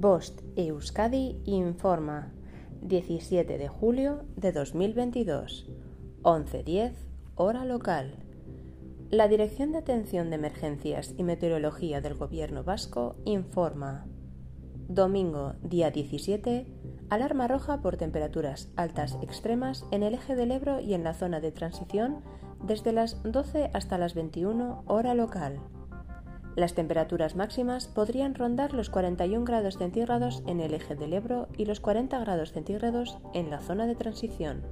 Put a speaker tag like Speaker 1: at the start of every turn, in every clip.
Speaker 1: Bost Euskadi informa 17 de julio de 2022 11.10 hora local. La Dirección de Atención de Emergencias y Meteorología del Gobierno Vasco informa Domingo día 17 alarma roja por temperaturas altas extremas en el eje del Ebro y en la zona de transición desde las 12 hasta las 21 hora local las temperaturas máximas podrían rondar los 41 grados centígrados en el eje del Ebro y los 40 grados centígrados en la zona de transición.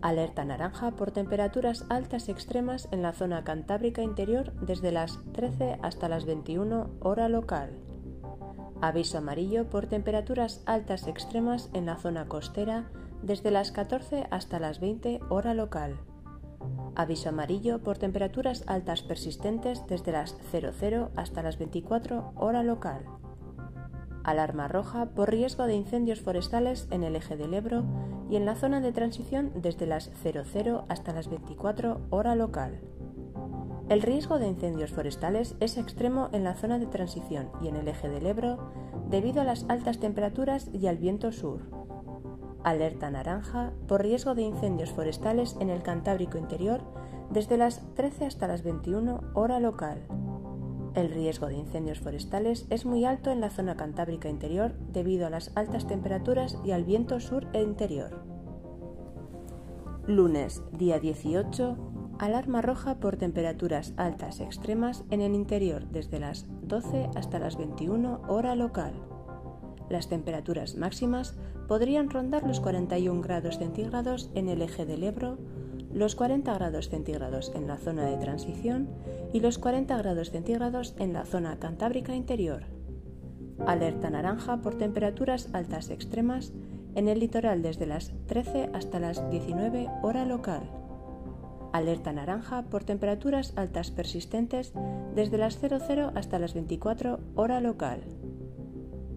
Speaker 1: Alerta naranja por temperaturas altas extremas en la zona cantábrica interior desde las 13 hasta las 21 hora local. Aviso amarillo por temperaturas altas extremas en la zona costera desde las 14 hasta las 20 hora local. Aviso amarillo por temperaturas altas persistentes desde las 00 hasta las 24 hora local. Alarma roja por riesgo de incendios forestales en el eje del Ebro y en la zona de transición desde las 00 hasta las 24 hora local. El riesgo de incendios forestales es extremo en la zona de transición y en el eje del Ebro debido a las altas temperaturas y al viento sur. Alerta naranja por riesgo de incendios forestales en el Cantábrico interior desde las 13 hasta las 21 hora local. El riesgo de incendios forestales es muy alto en la zona cantábrica interior debido a las altas temperaturas y al viento sur e interior. Lunes, día 18, alarma roja por temperaturas altas extremas en el interior desde las 12 hasta las 21 hora local. Las temperaturas máximas podrían rondar los 41 grados centígrados en el eje del Ebro, los 40 grados centígrados en la zona de transición y los 40 grados centígrados en la zona cantábrica interior. Alerta naranja por temperaturas altas extremas en el litoral desde las 13 hasta las 19 hora local. Alerta naranja por temperaturas altas persistentes desde las 00 hasta las 24 hora local.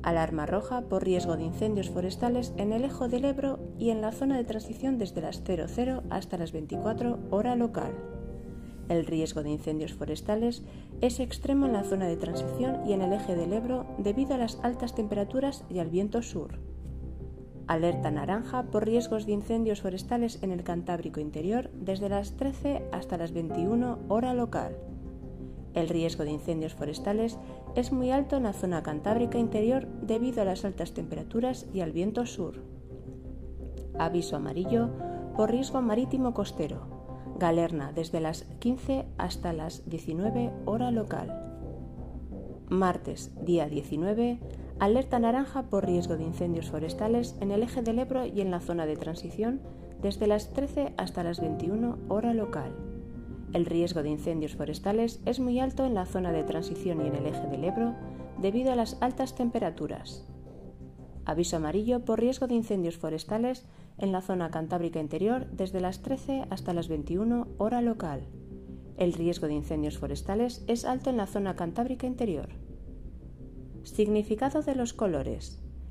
Speaker 1: Alarma roja por riesgo de incendios forestales en el Ejo del Ebro y en la zona de transición desde las 00 hasta las 24 hora local. El riesgo de incendios forestales es extremo en la zona de transición y en el eje del Ebro debido a las altas temperaturas y al viento sur. Alerta naranja por riesgos de incendios forestales en el Cantábrico interior desde las 13 hasta las 21 hora local. El riesgo de incendios forestales es muy alto en la zona cantábrica interior debido a las altas temperaturas y al viento sur. Aviso amarillo por riesgo marítimo costero. Galerna desde las 15 hasta las 19 hora local. Martes, día 19, alerta naranja por riesgo de incendios forestales en el eje del Ebro y en la zona de transición desde las 13 hasta las 21 hora local. El riesgo de incendios forestales es muy alto en la zona de transición y en el eje del Ebro debido a las altas temperaturas. Aviso amarillo por riesgo de incendios forestales en la zona cantábrica interior desde las 13 hasta las 21 hora local. El riesgo de incendios forestales es alto en la zona cantábrica interior. Significado de los colores.